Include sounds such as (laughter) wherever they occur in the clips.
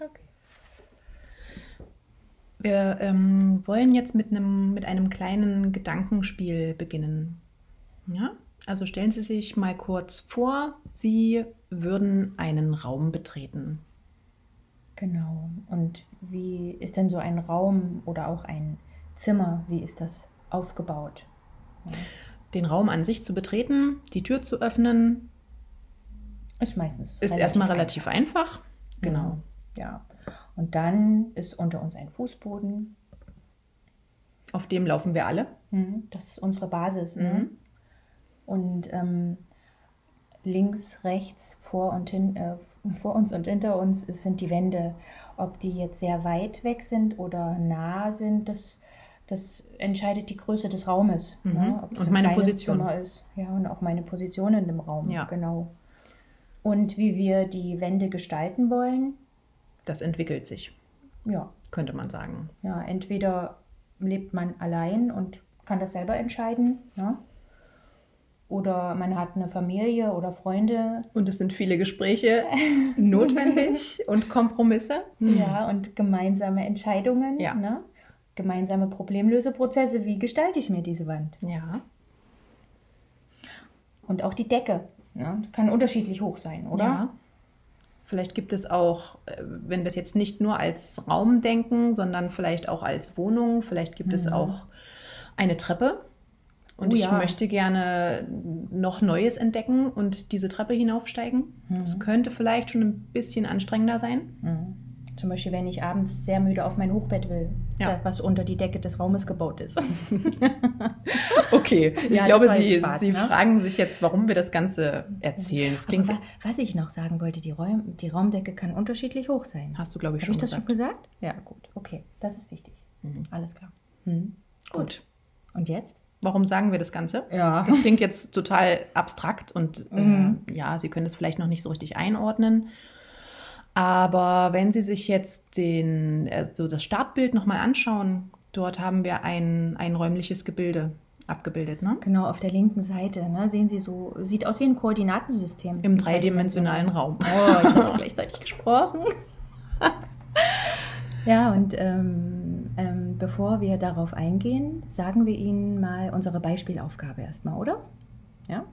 Okay. Wir ähm, wollen jetzt mit einem, mit einem kleinen Gedankenspiel beginnen. Ja? Also stellen Sie sich mal kurz vor, Sie würden einen Raum betreten. Genau. Und wie ist denn so ein Raum oder auch ein Zimmer, wie ist das aufgebaut? Ja. Den Raum an sich zu betreten, die Tür zu öffnen, Ist meistens. ist relativ erstmal einfach. relativ einfach. Genau. Ja. Und dann ist unter uns ein Fußboden. Auf dem laufen wir alle. Mhm. Das ist unsere Basis. Ne? Mhm. Und ähm, links, rechts, vor, und hin, äh, (laughs) vor uns und hinter uns sind die Wände. Ob die jetzt sehr weit weg sind oder nah sind, das, das entscheidet die Größe des Raumes. Mhm. Ne? Ob es Und ein meine Position. Zimmer ist. Ja, und auch meine Position in dem Raum. Ja. Genau. Und wie wir die Wände gestalten wollen, Das entwickelt sich, ja, könnte man sagen. ja, entweder lebt man allein und kann das selber entscheiden, ne? oder man hat eine Familie oder Freunde, Und es sind viele Gespräche (laughs) notwendig (laughs) und Kompromisse. ja, und gemeinsame Entscheidungen, Ja. ne? gemeinsame Problemlöseprozesse. Wie gestalte ich mir diese Wand? Ja. Und auch die Decke, ne? kann unterschiedlich hoch sein, oder? Ja. Vielleicht gibt es auch, äh, wenn wir es jetzt nicht nur als Raum denken, sondern vielleicht auch als Wohnung, vielleicht gibt es auch eine Treppe. Und Mhm. Oh ich ja. möchte gerne noch Neues entdecken und diese Treppe hinaufsteigen. Mhm. Das könnte vielleicht schon ein bisschen anstrengender sein. Mhm. Zum Beispiel, wenn ich abends sehr müde auf mein Hochbett will, Ja. da, was unter die Decke des Raumes gebaut ist. (laughs) Okay, ich Ja, das glaube, Sie, Spaß, Sie ne? fragen sich jetzt, warum wir das Ganze erzählen. Das klingt, Aber wa was ich noch sagen wollte, die, Räum die Raumdecke kann unterschiedlich hoch sein. hast du, glaube ich, Habe schon ich das gesagt. schon gesagt? Ja, gut. Okay, das ist wichtig. Mhm. Alles klar. Mhm. Gut. Und jetzt? Warum sagen wir das Ganze? Ja. Das klingt jetzt total abstrakt und Mhm. äh, ja, Sie können es vielleicht noch nicht so richtig einordnen. Aber wenn Sie sich jetzt den, also das Startbild nochmal anschauen, dort haben wir ein, ein räumliches Gebilde abgebildet, ne? Genau, auf der linken Seite, ne, sehen Sie so, sieht aus wie ein Koordinatensystem. Im dreidimensionalen Raum. Oh, jetzt haben wir (laughs) gleichzeitig gesprochen. (laughs) ja, und ähm, ähm, bevor wir darauf eingehen, sagen wir Ihnen mal unsere Beispielaufgabe erstmal, oder? Ja?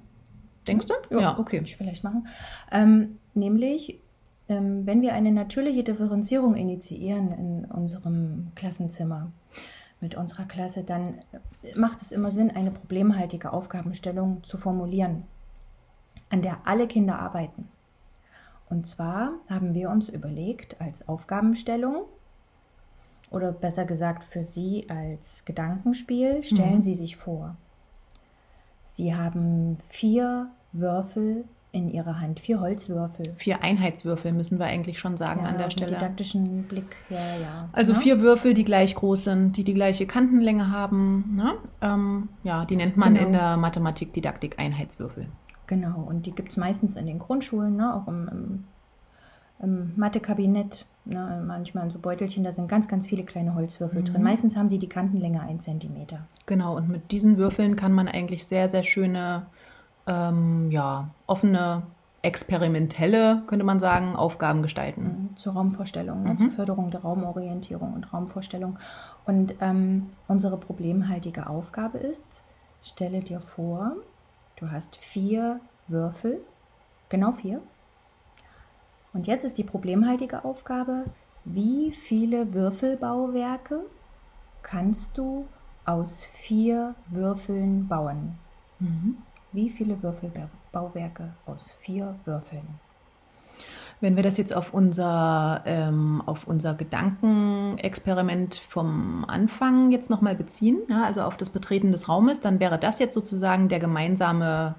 Denkst du? Kann ich vielleicht machen. Ähm, nämlich, ähm, wenn wir eine natürliche Differenzierung initiieren in unserem Klassenzimmer mit unserer Klasse, dann macht es immer Sinn, eine problemhaltige Aufgabenstellung zu formulieren, an der alle Kinder arbeiten. Und zwar haben wir uns überlegt, als Aufgabenstellung oder besser gesagt für Sie als Gedankenspiel, stellen Mhm. Sie sich vor, Sie haben vier Würfel in Ihrer Hand, vier Holzwürfel. Vier Einheitswürfel müssen wir eigentlich schon sagen Ja, an der mit Stelle. didaktischen Blick, ja, ja. Also Ne? vier Würfel, die gleich groß sind, die die gleiche Kantenlänge haben. Ne? Ähm, ja, die nennt man Genau. in der Mathematik-Didaktik Einheitswürfel. Genau, und die gibt es meistens in den Grundschulen, ne? auch im, im, im Mathekabinett. Ne? Manchmal in so Beutelchen, da sind ganz, ganz viele kleine Holzwürfel Mhm. drin. Meistens haben die die Kantenlänge 1 cm. Genau, und mit diesen Würfeln kann man eigentlich sehr, sehr schöne, ähm, ja, offene, experimentelle, könnte man sagen, Aufgaben gestalten. Mhm, Zur Raumvorstellung, ne? Mhm. zur Förderung der Raumorientierung und Raumvorstellung. Und ähm, unsere problemhaltige Aufgabe ist, stelle dir vor, du hast vier Würfel, genau vier. Und jetzt ist die problemhaltige Aufgabe, wie viele Würfelbauwerke kannst du aus vier Würfeln bauen? Mhm. Wie viele Würfelbauwerke aus vier Würfeln? Wenn wir das jetzt auf unser, ähm, auf unser Gedankenexperiment vom Anfang jetzt nochmal beziehen, ja, also auf das Betreten des Raumes, dann wäre das jetzt sozusagen der gemeinsame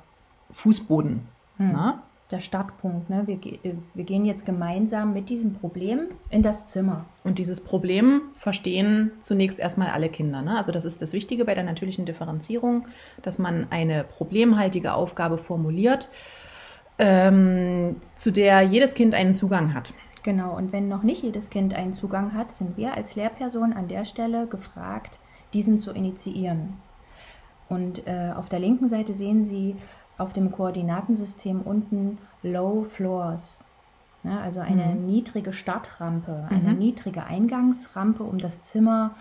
Fußboden. Hm. Der Startpunkt. Ne? Wir, äh, wir gehen jetzt gemeinsam mit diesem Problem in das Zimmer. Und dieses Problem verstehen zunächst erstmal alle Kinder. Ne? Also das ist das Wichtige bei der natürlichen Differenzierung, dass man eine problemhaltige Aufgabe formuliert, ähm, zu der jedes Kind einen Zugang hat. Genau, und wenn noch nicht jedes Kind einen Zugang hat, sind wir als Lehrperson an der Stelle gefragt, diesen zu initiieren. Und äh, auf der linken Seite sehen Sie auf dem Koordinatensystem unten Low Floors. Ne? Also eine mhm. niedrige Startrampe, eine mhm. niedrige Eingangsrampe, um das Zimmer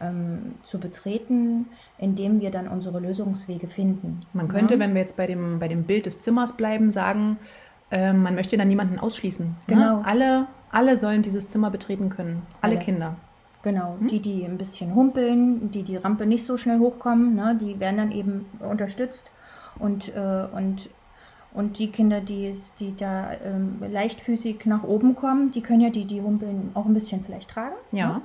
ähm, zu betreten, indem wir dann unsere Lösungswege finden. Man könnte, ja? wenn wir jetzt bei dem, bei dem Bild des Zimmers bleiben, sagen, äh, man möchte dann niemanden ausschließen. Ne? Genau. Ne? Alle, alle sollen dieses Zimmer betreten können. Alle, alle. Kinder. Genau, hm? die, die ein bisschen humpeln, die die Rampe nicht so schnell hochkommen, ne, die werden dann eben unterstützt und, äh, und und die Kinder, die, die da ähm, leichtfüßig nach oben kommen, die können ja die, die Humpeln auch ein bisschen vielleicht tragen. Ja. Ne?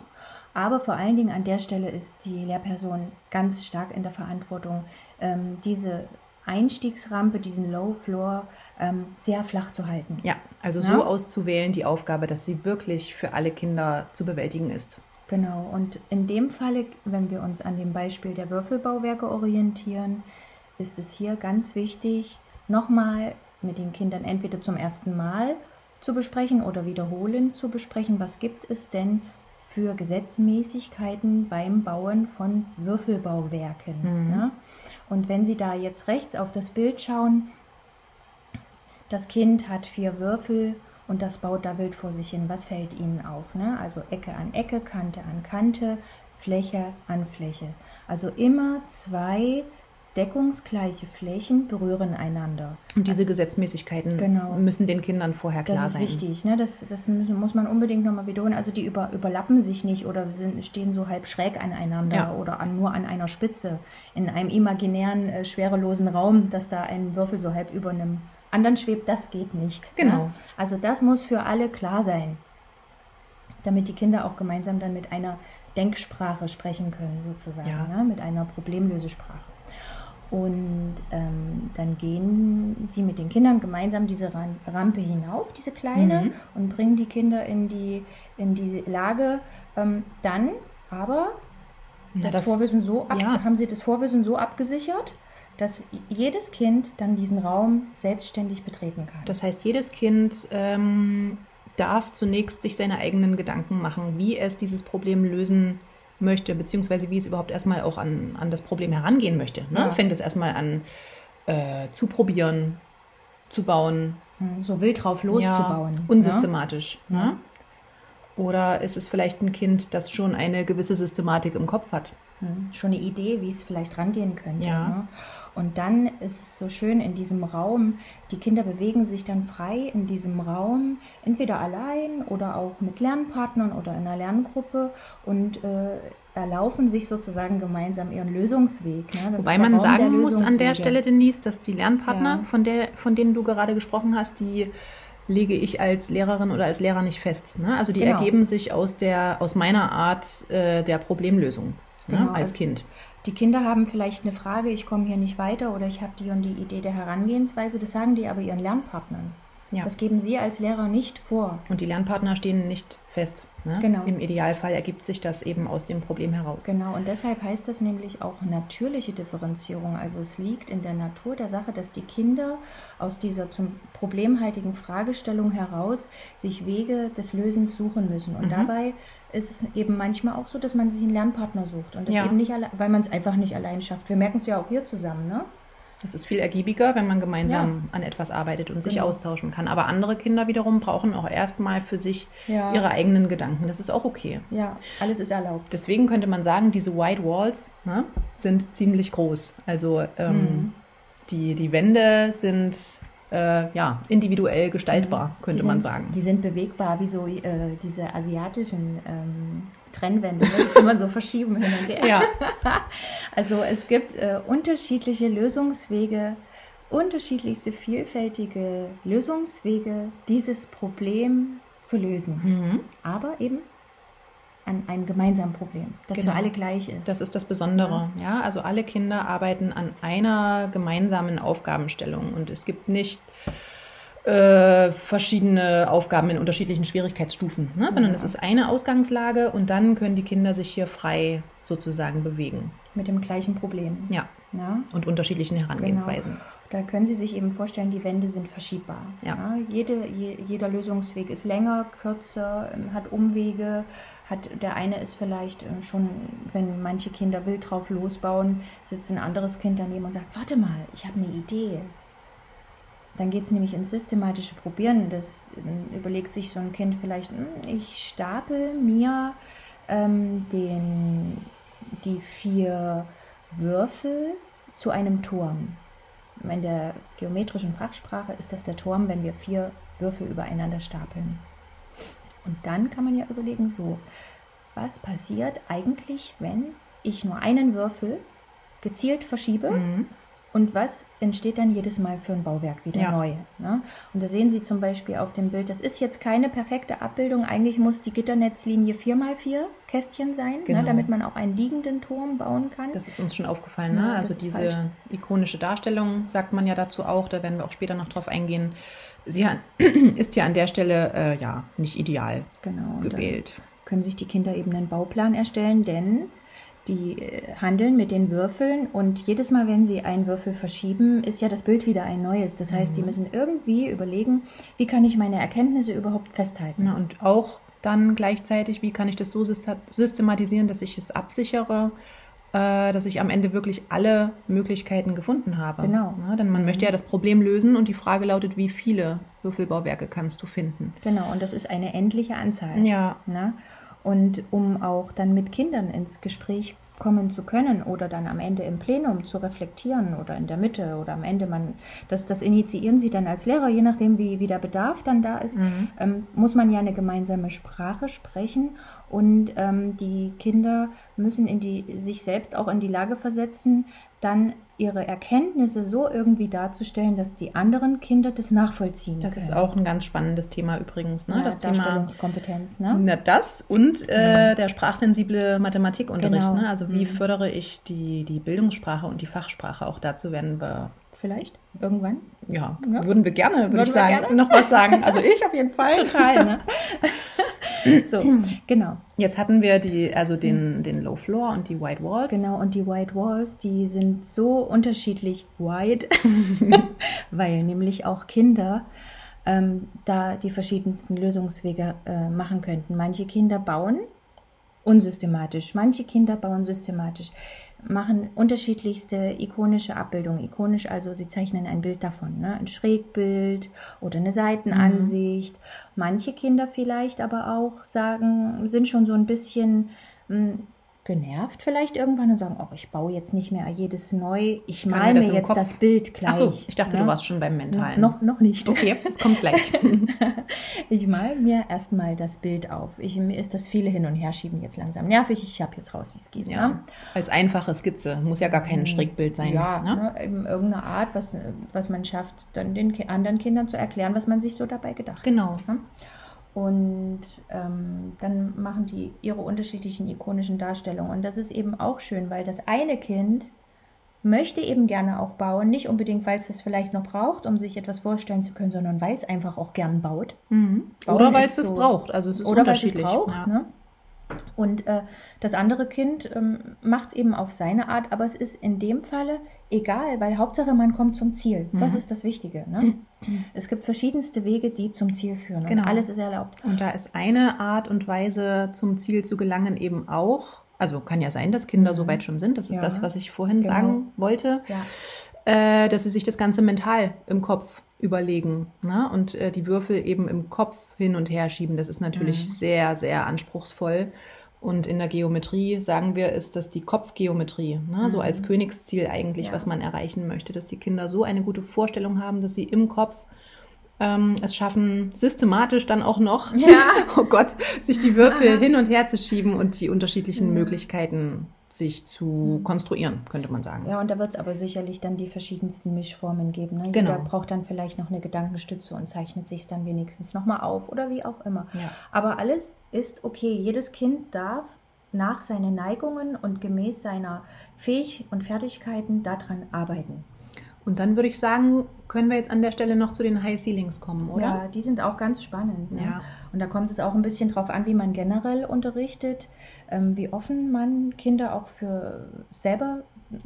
Aber vor allen Dingen an der Stelle ist die Lehrperson ganz stark in der Verantwortung, ähm, diese Einstiegsrampe, diesen Low Floor ähm, sehr flach zu halten. Ja, also ja? so auszuwählen die Aufgabe, dass sie wirklich für alle Kinder zu bewältigen ist. Genau, und in dem Falle, wenn wir uns an dem Beispiel der Würfelbauwerke orientieren, ist es hier ganz wichtig, nochmal mit den Kindern entweder zum ersten Mal zu besprechen oder wiederholend zu besprechen, was gibt es denn für Gesetzmäßigkeiten beim Bauen von Würfelbauwerken. Mhm. Ja? Und wenn Sie da jetzt rechts auf das Bild schauen, das Kind hat vier Würfel und das baut da wild vor sich hin. Was fällt Ihnen auf? Ne? Also Ecke an Ecke, Kante an Kante, Fläche an Fläche. Also immer zwei deckungsgleiche Flächen berühren einander. Und diese Gesetzmäßigkeiten genau. müssen den Kindern vorher klar sein. Das ist sein. wichtig, ne? das, das müssen, muss man unbedingt nochmal wiederholen. Also die über, überlappen sich nicht oder sind, stehen so halb schräg aneinander ja. oder an, nur an einer Spitze in einem imaginären, äh, schwerelosen Raum, dass da ein Würfel so halb über einem anderen schwebt, das geht nicht. Ne? Genau. Ne? Also das muss für alle klar sein, damit die Kinder auch gemeinsam dann mit einer Denksprache sprechen können, sozusagen, ja. ne? mit einer Problemlösesprache. Und ähm, dann gehen sie mit den Kindern gemeinsam diese Rampe hinauf, diese kleine, mhm. und bringen die Kinder in die, in die Lage, ähm, dann aber das, das, Vorwissen so ab, ja. haben sie das Vorwissen so abgesichert, dass jedes Kind dann diesen Raum selbstständig betreten kann. Das heißt, jedes Kind ähm, darf zunächst sich seine eigenen Gedanken machen, wie es dieses Problem lösen kann möchte, beziehungsweise wie es überhaupt erstmal auch an, an das Problem herangehen möchte. Ne? Ja. Fängt es erstmal an äh, zu probieren, zu bauen. Hm, so wild drauf loszubauen. Ja, unsystematisch. Ja. Ne? Oder ist es vielleicht ein Kind, das schon eine gewisse Systematik im Kopf hat? Hm, schon eine Idee, wie es vielleicht rangehen könnte. Ja. Ne? Und dann ist es so schön in diesem Raum, die Kinder bewegen sich dann frei in diesem Raum, entweder allein oder auch mit Lernpartnern oder in einer Lerngruppe und äh, erlaufen sich sozusagen gemeinsam ihren Lösungsweg. Ne? Wobei man sagen muss an der Stelle, Denise, dass die Lernpartner, ja. von, der, von denen du gerade gesprochen hast, die lege ich als Lehrerin oder als Lehrer nicht fest. Ne? Also die genau. ergeben sich aus, der, aus meiner Art äh, der Problemlösung? Genau. ne? als also Kind. Die Kinder haben vielleicht eine Frage, ich komme hier nicht weiter oder ich habe die und die Idee der Herangehensweise, das sagen die aber ihren Lernpartnern. Ja. Das geben sie als Lehrer nicht vor. Und die Lernpartner stehen nicht fest. Ne? Genau. Im Idealfall ergibt sich das eben aus dem Problem heraus. Genau, und deshalb heißt das nämlich auch natürliche Differenzierung. Also es liegt in der Natur der Sache, dass die Kinder aus dieser zum problemhaltigen Fragestellung heraus sich Wege des Lösens suchen müssen. Und mhm. dabei ist es eben manchmal auch so, dass man sich einen Lernpartner sucht und das ja. eben nicht weil man es einfach nicht allein schafft. Wir merken es ja auch hier zusammen, ne? Das ist viel ergiebiger, wenn man gemeinsam ja. an etwas arbeitet und sich genau. austauschen kann. Aber andere Kinder wiederum brauchen auch erstmal für sich ja. ihre eigenen Gedanken. Das ist auch okay. Ja, alles ist erlaubt. Deswegen könnte man sagen, diese White Walls ne, sind ziemlich groß. Also ähm, mhm. die, die Wände sind äh, ja, individuell gestaltbar, mhm. könnte sind, man sagen. Die sind bewegbar, wie so äh, diese asiatischen ähm, Trennwände, ne? die kann man so verschieben hin und her. Ja. (laughs) Also es gibt äh, unterschiedliche Lösungswege, unterschiedlichste vielfältige Lösungswege, dieses Problem zu lösen. Mhm. Aber eben an einem gemeinsamen Problem, das genau. für alle gleich ist. Das ist das Besondere. Ja. ja, also alle Kinder arbeiten an einer gemeinsamen Aufgabenstellung und es gibt nicht äh, verschiedene Aufgaben in unterschiedlichen Schwierigkeitsstufen, ne? sondern ja. es ist eine Ausgangslage und dann können die Kinder sich hier frei sozusagen bewegen. Mit dem gleichen Problem. Ja. ja? Und unterschiedlichen Herangehensweisen. Genau. Da können Sie sich eben vorstellen, die Wände sind verschiebbar. Ja. ja? Jede, je, jeder Lösungsweg ist länger, kürzer, hat Umwege. Hat, der eine ist vielleicht äh, schon, wenn manche Kinder wild drauf losbauen, sitzt ein anderes Kind daneben und sagt, warte mal, ich habe eine Idee. Dann geht es nämlich ins systematische Probieren. Das überlegt sich so ein Kind vielleicht, hm, ich stapel mir ähm, den, die vier Würfel zu einem Turm. In der geometrischen Fachsprache ist das der Turm, wenn wir vier Würfel übereinander stapeln. Und dann kann man ja überlegen, so, was passiert eigentlich, wenn ich nur einen Würfel gezielt verschiebe Mhm. Und was entsteht dann jedes Mal für ein Bauwerk wieder Ja. neu. Ne? Und da sehen Sie zum Beispiel auf dem Bild, das ist jetzt keine perfekte Abbildung, eigentlich muss die Gitternetzlinie 4x4 Kästchen sein, Genau. ne, damit man auch einen liegenden Turm bauen kann. Das ist uns schon aufgefallen, Ja, ne? das Also diese falsch. ikonische Darstellung sagt man ja dazu auch, da werden wir auch später noch drauf eingehen. Sie (clears throat) ist ja an der Stelle äh, ja nicht ideal genau. gewählt. können sich die Kinder eben einen Bauplan erstellen, denn die äh, handeln mit den Würfeln und jedes Mal, wenn sie einen Würfel verschieben, ist ja das Bild wieder ein neues. Das heißt, die Mhm. müssen irgendwie überlegen, wie kann ich meine Erkenntnisse überhaupt festhalten. Na, und auch dann gleichzeitig, wie kann ich das so systematisieren, dass ich es absichere, äh, dass ich am Ende wirklich alle Möglichkeiten gefunden habe. Genau. Na, denn man möchte ja das Problem lösen und die Frage lautet, wie viele Würfelbauwerke kannst du finden? Genau, und das ist eine endliche Anzahl. Ja, Ne? Und um auch dann mit Kindern ins Gespräch kommen zu können oder dann am Ende im Plenum zu reflektieren oder in der Mitte oder am Ende man, das, das initiieren sie dann als Lehrer, je nachdem wie, wie der Bedarf dann da ist, Mhm. ähm, muss man ja eine gemeinsame Sprache sprechen und ähm, die Kinder müssen in die, sich selbst auch in die Lage versetzen, dann ihre Erkenntnisse so irgendwie darzustellen, dass die anderen Kinder das nachvollziehen das können. ist auch ein ganz spannendes Thema übrigens. Ne? ja, das Thema Darstellungskompetenz, ne? Na, das und äh, der sprachsensible Mathematikunterricht. Genau. Ne? Also wie Mhm. fördere ich die, die Bildungssprache und die Fachsprache? Auch dazu werden wir, Vielleicht irgendwann. ja, Ja. würden wir gerne, würde Würden ich sagen, gerne? noch was sagen. Also (laughs) ich auf jeden Fall. Total, ne? (laughs) (laughs) so, genau. Jetzt hatten wir die, also den, den Low Floor und die White Walls. Genau, und die White Walls, die sind so unterschiedlich white, (laughs) (laughs) weil nämlich auch Kinder ähm, da die verschiedensten Lösungswege äh, machen könnten. Manche Kinder bauen unsystematisch, manche Kinder bauen systematisch, machen unterschiedlichste ikonische Abbildungen. Ikonisch also, sie zeichnen ein Bild davon, ne? ein Schrägbild oder eine Seitenansicht. Manche Kinder vielleicht aber auch sagen, sind schon so ein bisschen mh, genervt vielleicht irgendwann und sagen, oh, ich baue jetzt nicht mehr jedes neu, ich male mir jetzt Kopf- das Bild gleich. Ach so, ich dachte, ne? du warst schon beim Mentalen. noch, noch nicht. Okay, das kommt gleich. (laughs) Ich mal mir erstmal das Bild auf. Ich, mir ist das viele hin und her schieben jetzt langsam nervig. Ich habe jetzt raus, wie es geht. ja, Ne? als einfache Skizze. Muss ja gar kein Schrägbild sein. Ja, ne? ne? irgendeine Art, was, was man schafft, dann den anderen Kindern zu erklären, was man sich so dabei gedacht hat. Genau. Und ähm, dann machen die ihre unterschiedlichen ikonischen Darstellungen. Und das ist eben auch schön, weil das eine Kind möchte eben gerne auch bauen, nicht unbedingt, weil es es vielleicht noch braucht, um sich etwas vorstellen zu können, sondern weil es einfach auch gern baut. Mhm. Oder weil es das so- braucht. Also es ist oder weil es unterschiedlich. braucht. ja. Ne? Und äh, das andere Kind ähm, macht es eben auf seine Art, aber es ist in dem Falle egal, weil Hauptsache man kommt zum Ziel. Das Mhm. ist das Wichtige. Ne? Es gibt verschiedenste Wege, die zum Ziel führen. Genau. Und alles ist erlaubt. Und da ist eine Art und Weise, zum Ziel zu gelangen, eben auch, also kann ja sein, dass Kinder Mhm. so weit schon sind, das ist Ja. das, was ich vorhin Genau. sagen wollte, Ja. äh, dass sie sich das Ganze mental im Kopf überlegen ne? und äh, die Würfel eben im Kopf hin und her schieben. Das ist natürlich Mhm. sehr, sehr anspruchsvoll. Und in der Geometrie sagen wir, ist das die Kopfgeometrie, ne? so Mhm. als Königsziel eigentlich, Ja. was man erreichen möchte, dass die Kinder so eine gute Vorstellung haben, dass sie im Kopf ähm, es schaffen, systematisch dann auch noch, Ja. (laughs) oh Gott, sich die Würfel Aha. hin und her zu schieben und die unterschiedlichen Ja. Möglichkeiten sich zu konstruieren, könnte man sagen. Ja, und da wird es aber sicherlich dann die verschiedensten Mischformen geben. Ne? Genau. Jeder braucht dann vielleicht noch eine Gedankenstütze und zeichnet sich dann wenigstens nochmal auf oder wie auch immer. Ja. Aber alles ist okay. Jedes Kind darf nach seinen Neigungen und gemäß seiner Fähig- und Fertigkeiten daran arbeiten. Und dann würde ich sagen, können wir jetzt an der Stelle noch zu den High Ceilings kommen, oder? Ja, die sind auch ganz spannend. Ne? Ja. Und da kommt es auch ein bisschen drauf an, wie man generell unterrichtet, ähm, wie offen man Kinder auch für selber,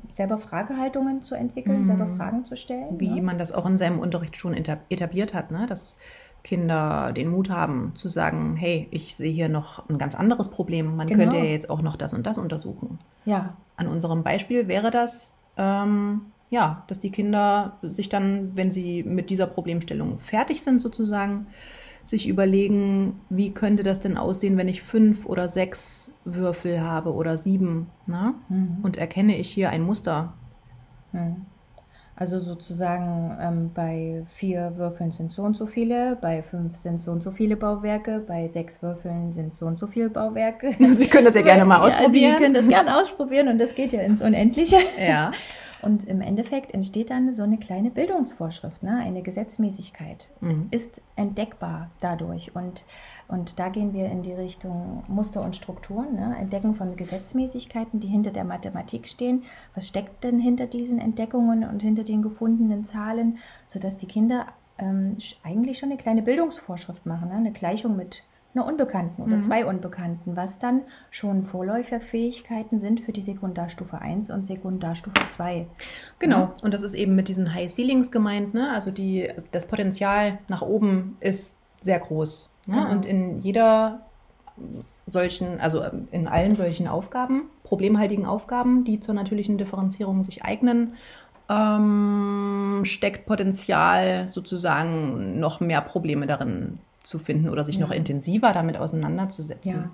selber Fragehaltungen zu entwickeln, Mhm. selber Fragen zu stellen. Wie ne? man das auch in seinem Unterricht schon eta- etabliert hat, ne? dass Kinder den Mut haben zu sagen, hey, ich sehe hier noch ein ganz anderes Problem. Man Genau. könnte ja jetzt auch noch das und das untersuchen. Ja, An unserem Beispiel wäre das, ähm, ja, dass die Kinder sich dann, wenn sie mit dieser Problemstellung fertig sind, sozusagen, sich überlegen, wie könnte das denn aussehen, wenn ich fünf oder sechs Würfel habe oder sieben, ne? Mhm. Und erkenne ich hier ein Muster. Hm. Also sozusagen ähm, bei vier Würfeln sind so und so viele, bei fünf sind so und so viele Bauwerke, bei sechs Würfeln sind so und so viele Bauwerke. (laughs) Sie können das ja gerne mal (laughs) ausprobieren. Sie können das gerne ausprobieren und das geht ja ins Unendliche. Ja. (laughs) Und im Endeffekt entsteht dann so eine kleine Bildungsvorschrift, ne? eine Gesetzmäßigkeit Mhm. ist entdeckbar dadurch. Und, und da gehen wir in die Richtung Muster und Strukturen, ne? Entdecken von Gesetzmäßigkeiten, die hinter der Mathematik stehen. Was steckt denn hinter diesen Entdeckungen und hinter den gefundenen Zahlen, sodass die Kinder ähm, eigentlich schon eine kleine Bildungsvorschrift machen, ne? eine Gleichung mit einer Unbekannten oder zwei Unbekannten, was dann schon Vorläuferfähigkeiten sind für die Sekundarstufe 1 und Sekundarstufe 2. Genau. Und das ist eben mit diesen High Ceilings gemeint, ne? Also die, das Potenzial nach oben ist sehr groß. Ne? Genau. Und in jeder solchen, also in allen solchen Aufgaben, problemhaltigen Aufgaben, die zur natürlichen Differenzierung sich eignen, ähm, steckt Potenzial sozusagen noch mehr Probleme darin zu finden oder sich Ja. noch intensiver damit auseinanderzusetzen. Ja.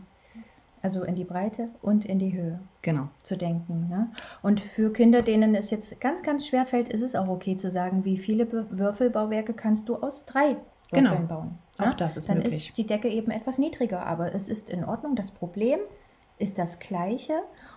Also in die Breite und in die Höhe Genau. zu denken. Ne? Und für Kinder, denen es jetzt ganz, ganz schwer fällt, ist es auch okay zu sagen, wie viele Würfelbauwerke kannst du aus drei Genau. Würfeln bauen. Auch ne? das ist Dann möglich. ist die Decke eben etwas niedriger, aber es ist in Ordnung. Das Problem ist das gleiche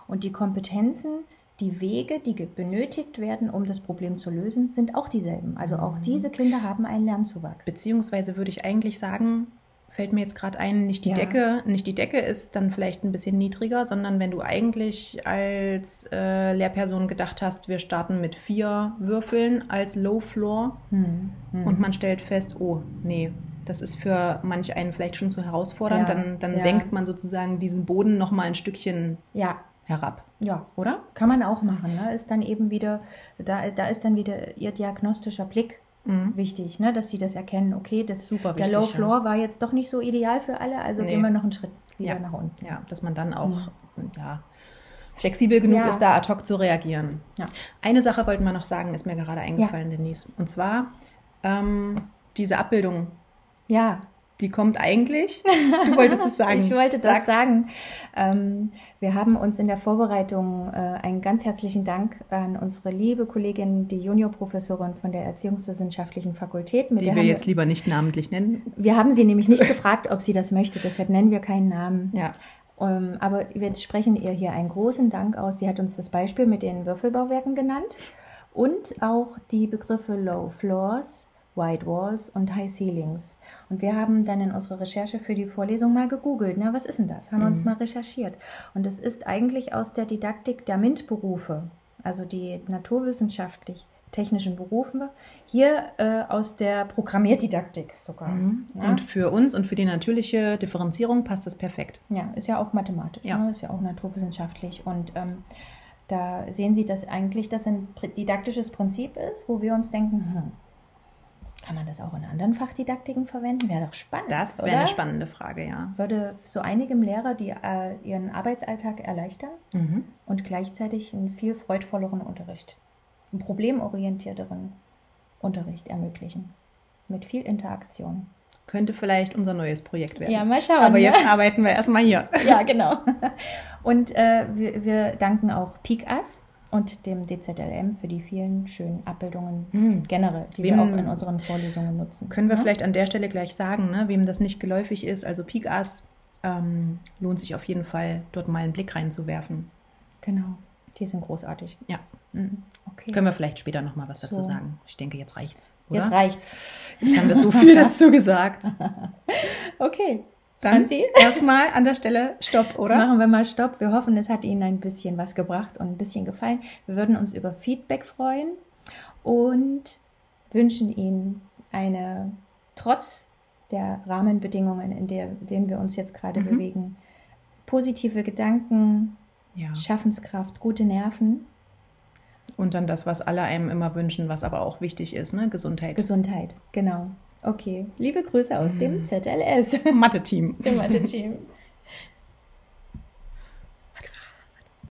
und die Kompetenzen, die Wege, die benötigt werden, um das Problem zu lösen, sind auch dieselben. Also Mhm. auch diese Kinder haben einen Lernzuwachs. Beziehungsweise würde ich eigentlich sagen, fällt mir jetzt gerade ein, nicht die Ja. Decke, nicht die Decke ist dann vielleicht ein bisschen niedriger, sondern wenn du eigentlich als äh, Lehrperson gedacht hast, wir starten mit vier Würfeln als Low Floor Hm, hm. und man stellt fest, oh, nee, das ist für manch einen vielleicht schon zu herausfordernd, Ja, dann, dann ja. senkt man sozusagen diesen Boden noch mal ein Stückchen ja, herab, ja, oder? Kann man auch machen. Ne? Ist dann eben wieder, da, da ist dann wieder ihr diagnostischer Blick Mhm. wichtig, ne? dass sie das erkennen, okay, das, Super der wichtig, Low ja. Floor war jetzt doch nicht so ideal für alle, also Nee. gehen wir noch einen Schritt wieder Ja. nach unten. Ja, dass man dann auch ja, flexibel genug Ja. ist, da ad hoc zu reagieren. Ja. Eine Sache wollten wir noch sagen, ist mir gerade eingefallen, Denise. Und zwar ähm, diese Abbildung, Ja, die kommt eigentlich. Du wolltest es (laughs) sagen. ich wollte das Sag's. sagen. Ähm, wir haben uns in der Vorbereitung äh, einen ganz herzlichen Dank an unsere liebe Kollegin, die Juniorprofessorin von der Erziehungswissenschaftlichen Fakultät, mit Die der wir jetzt lieber nicht namentlich nennen. wir haben sie nämlich nicht (laughs) gefragt, ob sie das möchte, deshalb nennen wir keinen Namen. Ja. Ähm, aber wir sprechen ihr hier einen großen Dank aus. Sie hat uns das Beispiel mit den Würfelbauwerken genannt und auch die Begriffe Low Floors, Wide Walls und High Ceilings. Und wir haben dann in unserer Recherche für die Vorlesung mal gegoogelt. Na, was ist denn das? Haben wir uns mal recherchiert. Und es ist eigentlich aus der Didaktik der MINT-Berufe, also die naturwissenschaftlich technischen Berufe, hier äh, aus der Programmierdidaktik sogar. Ja? Und für uns und für die natürliche Differenzierung passt das perfekt. Ja, ist ja auch mathematisch, Ja. Ne? ist ja auch naturwissenschaftlich. Und ähm, da sehen Sie, dass eigentlich das ein didaktisches Prinzip ist, wo wir uns denken, hm, kann man das auch in anderen Fachdidaktiken verwenden? Wäre doch spannend. Das wäre eine spannende Frage, ja. Würde so einigem Lehrer die, äh, ihren Arbeitsalltag erleichtern Mhm. und gleichzeitig einen viel freudvolleren Unterricht, einen problemorientierteren Unterricht ermöglichen. Mit viel Interaktion. Könnte vielleicht unser neues Projekt werden. mal schauen. Aber ne? jetzt arbeiten wir erstmal hier. Ja, genau. Und äh, wir, wir danken auch PICAS und dem DZLM für die vielen schönen Abbildungen Hm. generell, die Wem- wir auch in unseren Vorlesungen nutzen. Können wir Ne? vielleicht an der Stelle gleich sagen, ne, wem das nicht geläufig ist, also Pikas, ähm, lohnt sich auf jeden Fall, dort mal einen Blick reinzuwerfen. Genau, die sind großartig. Ja. Mhm. Okay. Können wir vielleicht später nochmal was dazu So. sagen. Ich denke, jetzt reicht's. Oder? Jetzt reicht's. Jetzt haben wir so viel (laughs) dazu gesagt. (laughs) Okay. Dann Franzi? erstmal an der Stelle Stopp, oder? Machen wir mal Stopp. Wir hoffen, es hat Ihnen ein bisschen was gebracht und ein bisschen gefallen. Wir würden uns über Feedback freuen und wünschen Ihnen eine, trotz der Rahmenbedingungen, in der, denen wir uns jetzt gerade Mhm. bewegen, positive Gedanken, Ja. Schaffenskraft, gute Nerven, Und dann das, was alle einem immer wünschen, was aber auch wichtig ist, ne? Gesundheit. Gesundheit. Genau. Okay. Liebe Grüße aus Mhm. dem ZLS, Mathe-Team. (laughs) dem Mathe-Team.